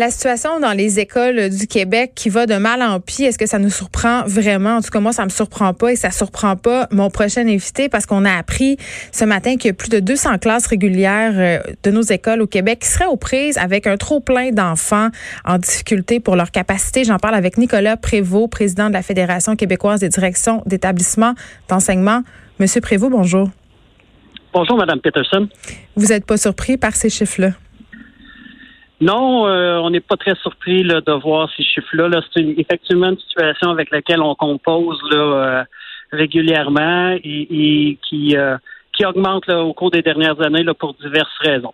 La situation dans les écoles du Québec qui va de mal en pis, est-ce que ça nous surprend vraiment? En tout cas, moi, ça me surprend pas et ça surprend pas mon prochain invité parce qu'on a appris ce matin qu'il y a plus de 200 classes régulières euh, de nos écoles au Québec qui seraient aux prises avec un trop plein d'enfants en difficulté pour leur capacité. J'en parle avec Nicolas Prévost, président de la Fédération québécoise des directions d'établissements d'enseignement. Monsieur Prévost, bonjour. Bonjour, Madame Peterson. Vous n'êtes pas surpris par ces chiffres-là? Non, euh, on n'est pas très surpris là, de voir ces chiffres-là. Là. C'est effectivement une situation avec laquelle on compose là, euh, régulièrement et, qui, euh, qui augmente au cours des dernières années là, pour diverses raisons.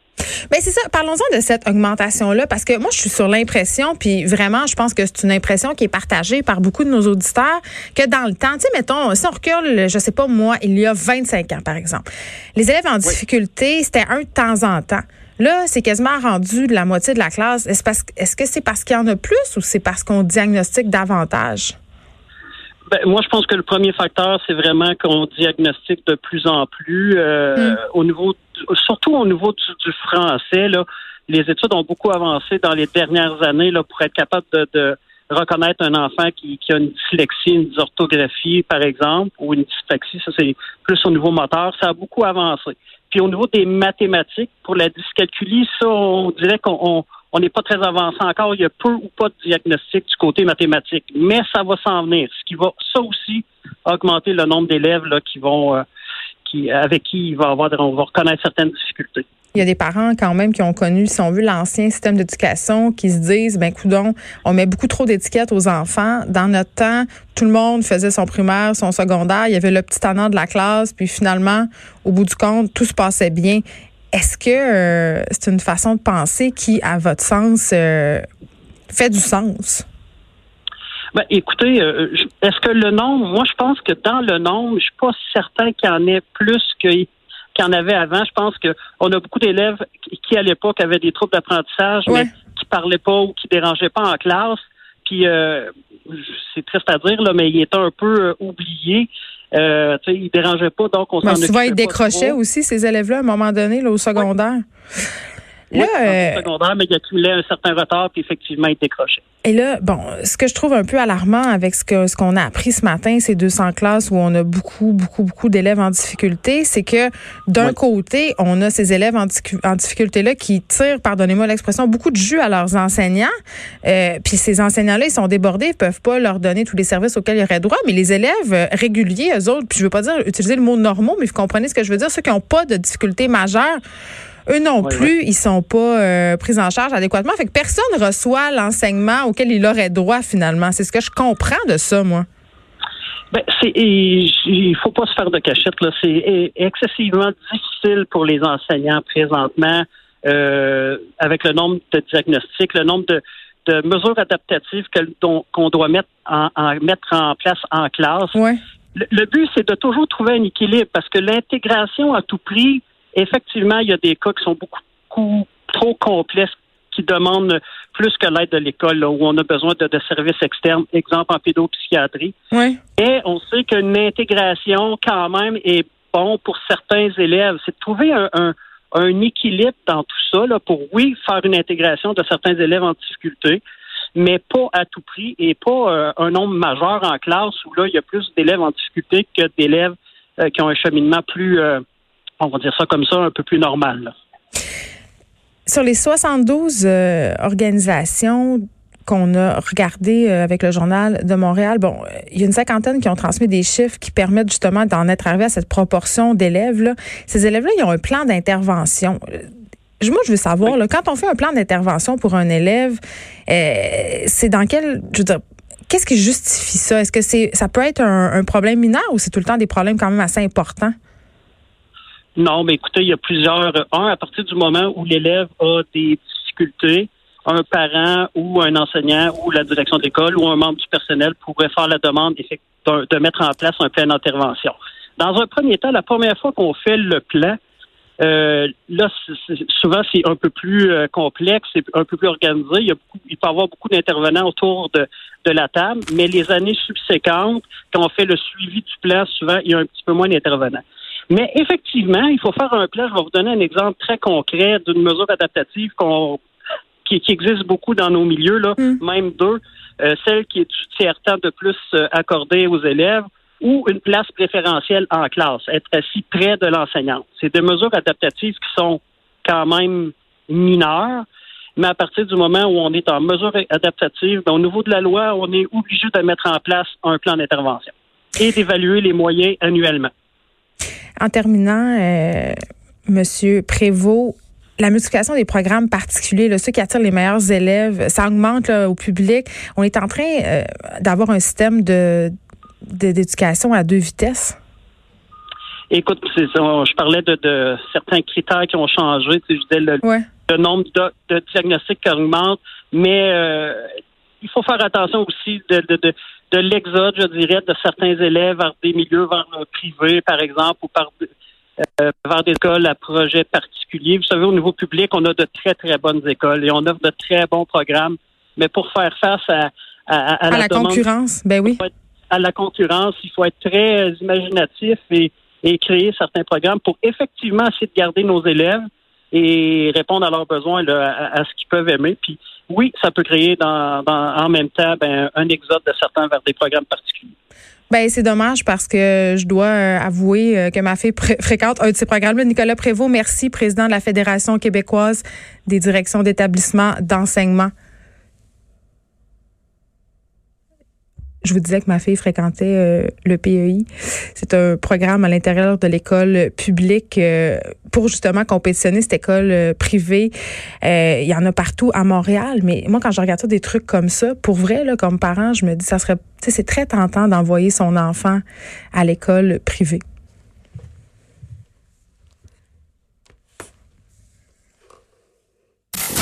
Mais ben, c'est ça. Parlons-en de cette augmentation-là, parce que moi, je suis sur l'impression, puis vraiment, je pense que c'est une impression qui est partagée par beaucoup de nos auditeurs, que dans le temps, tu sais, mettons, si on recule, je sais pas moi, il y a 25 ans, par exemple, les élèves en difficulté, c'était un de temps en temps. Là, c'est quasiment rendu de la moitié de la classe. Est-ce que c'est parce qu'il y en a plus ou c'est parce qu'on diagnostique davantage? Ben, moi, je pense que le premier facteur, c'est vraiment qu'on diagnostique de plus en plus euh, hmm. au niveau, surtout au niveau du, français. Là, les études ont beaucoup avancé dans les dernières années là, pour être capable de, reconnaître un enfant qui, qui, a une dyslexie, une dysorthographie, par exemple, ou une dyspraxie. Ça, c'est plus au niveau moteur. Ça a beaucoup avancé. Puis au niveau des mathématiques, pour la dyscalculie, ça, on dirait qu'on on n'est pas très avancé encore. Il y a peu ou pas de diagnostic du côté mathématique. Mais ça va s'en venir. Ce qui va, ça aussi, augmenter le nombre d'élèves qui vont, euh, qui, avec qui il va avoir, on va reconnaître certaines difficultés. Il y a des parents quand même qui ont connu, si on veut, l'ancien système d'éducation, qui se disent, ben coudon, on met beaucoup trop d'étiquettes aux enfants. Dans notre temps, tout le monde faisait son primaire, son secondaire, il y avait le petit tannant de la classe, puis finalement, au bout du compte, tout se passait bien. Est-ce que euh, c'est une façon de penser qui, à votre sens, euh, fait du sens? Ben, écoutez, euh, est-ce que le nombre, moi je pense que dans le nombre, je suis pas certain qu'il y en ait plus que qu'il y en avait avant. Je pense qu'on a beaucoup d'élèves qui, à l'époque, avaient des troubles d'apprentissage, mais qui parlaient pas ou qui dérangeaient pas en classe. Puis, euh, c'est triste à dire, là, mais il était un peu euh, oublié. Euh, il dérangeait pas, donc on s'en Souvent, ils décrochaient aussi, ces élèves-là, à un moment donné, là, au secondaire. Là, euh, secondaire, mais il accumulait un certain retard, puis effectivement, il décrochait. Et là, bon, ce que je trouve un peu alarmant avec ce que ce qu'on a appris ce matin, ces 200 classes où on a beaucoup, beaucoup, beaucoup d'élèves en difficulté, c'est que d'un côté, on a ces élèves en, difficulté-là qui tirent, pardonnez-moi l'expression, beaucoup de jus à leurs enseignants. Euh, puis ces enseignants-là, ils sont débordés, ils peuvent pas leur donner tous les services auxquels ils auraient droit. Mais les élèves euh, réguliers, eux autres, puis je veux pas dire utiliser le mot normaux, mais vous comprenez ce que je veux dire, ceux qui n'ont pas de difficultés majeures, eux non plus, ils sont pas euh, pris en charge adéquatement. Fait que personne reçoit l'enseignement auquel il aurait droit finalement. C'est ce que je comprends de ça, moi. Ben, c'est, il faut pas se faire de cachette. Là. C'est excessivement difficile pour les enseignants présentement euh, avec le nombre de diagnostics, le nombre de, mesures adaptatives qu'on doit mettre en, mettre en place en classe. Le, le but, c'est de toujours trouver un équilibre parce que l'intégration à tout prix, Effectivement, il y a des cas qui sont beaucoup trop complexes qui demandent plus que l'aide de l'école, où on a besoin de, services externes, exemple en pédopsychiatrie. Oui. Et on sait qu'une intégration, quand même, est bon pour certains élèves. C'est de trouver un, équilibre dans tout ça, là, pour, oui, faire une intégration de certains élèves en difficulté, mais pas à tout prix et pas euh, un nombre majeur en classe où là, il y a plus d'élèves en difficulté que d'élèves euh, qui ont un cheminement plus... Euh, on va dire ça comme ça, un peu plus normal. Sur les 72 euh, organisations qu'on a regardées euh, avec le journal de Montréal, bon, il y a une cinquantaine qui ont transmis des chiffres qui permettent justement d'en être arrivé à cette proportion d'élèves. Ces élèves-là, ils ont un plan d'intervention. Euh, moi, je veux savoir, là, quand on fait un plan d'intervention pour un élève, c'est dans quel, je veux dire, qu'est-ce qui justifie ça? Est-ce que c'est, ça peut être un, un problème mineur ou c'est tout le temps des problèmes quand même assez importants? Non, mais écoutez, il y a plusieurs. Un, à partir du moment où l'élève a des difficultés, un parent ou un enseignant ou la direction de l'école ou un membre du personnel pourrait faire la demande de mettre en place un plan d'intervention. Dans un premier temps, la première fois qu'on fait le plan, euh, là, souvent, c'est un peu plus euh, complexe, c'est un peu plus organisé. Il, y a beaucoup, il peut y avoir beaucoup d'intervenants autour de la table, mais les années subséquentes, quand on fait le suivi du plan, souvent, il y a un petit peu moins d'intervenants. Mais effectivement, il faut faire un plan. Je vais vous donner un exemple très concret d'une mesure adaptative qu'on qui, qui, existe beaucoup dans nos milieux, là, mm. même deux. Euh, celle qui est du tiers-temps de plus euh, accordée aux élèves ou une place préférentielle en classe, être assis près de l'enseignante. C'est des mesures adaptatives qui sont quand même mineures, mais à partir du moment où on est en mesure adaptative, ben, au niveau de la loi, on est obligé de mettre en place un plan d'intervention et d'évaluer les moyens annuellement. En terminant, euh, Monsieur Prévost, la multiplication des programmes particuliers, là, ceux qui attirent les meilleurs élèves, ça augmente au public. On est en train euh, d'avoir un système de d'éducation à deux vitesses. Écoute, je parlais de, certains critères qui ont changé. Tu sais, le, le, nombre de, diagnostics qui augmente, mais euh, il faut faire attention aussi de, de l'exode, je dirais, de certains élèves vers des milieux vers le privé, par exemple, ou par euh, vers des écoles à projet particuliers. Vous savez, au niveau public, on a de très, très bonnes écoles et on offre de très bons programmes. Mais pour faire face à, à, la, concurrence, ben oui. À la concurrence, il faut être très imaginatif et, et créer certains programmes pour effectivement essayer de garder nos élèves et répondre à leurs besoins, à, ce qu'ils peuvent aimer. Puis oui, ça peut créer dans, en même temps ben, un exode de certains vers des programmes particuliers. Ben c'est dommage parce que je dois euh, avouer euh, que ma fille fréquente un de ces programmes-là. Nicolas Prévost, merci, président de la Fédération québécoise des directions d'établissement d'enseignement. Je vous disais que ma fille fréquentait euh, le PEI. C'est un programme à l'intérieur de l'école publique euh, pour justement compétitionner cette école euh, privée. Il y en a partout à Montréal, mais moi, quand je regarde ça, des trucs comme ça, pour vrai, là, comme parent, je me dis, ça serait, c'est très tentant d'envoyer son enfant à l'école privée.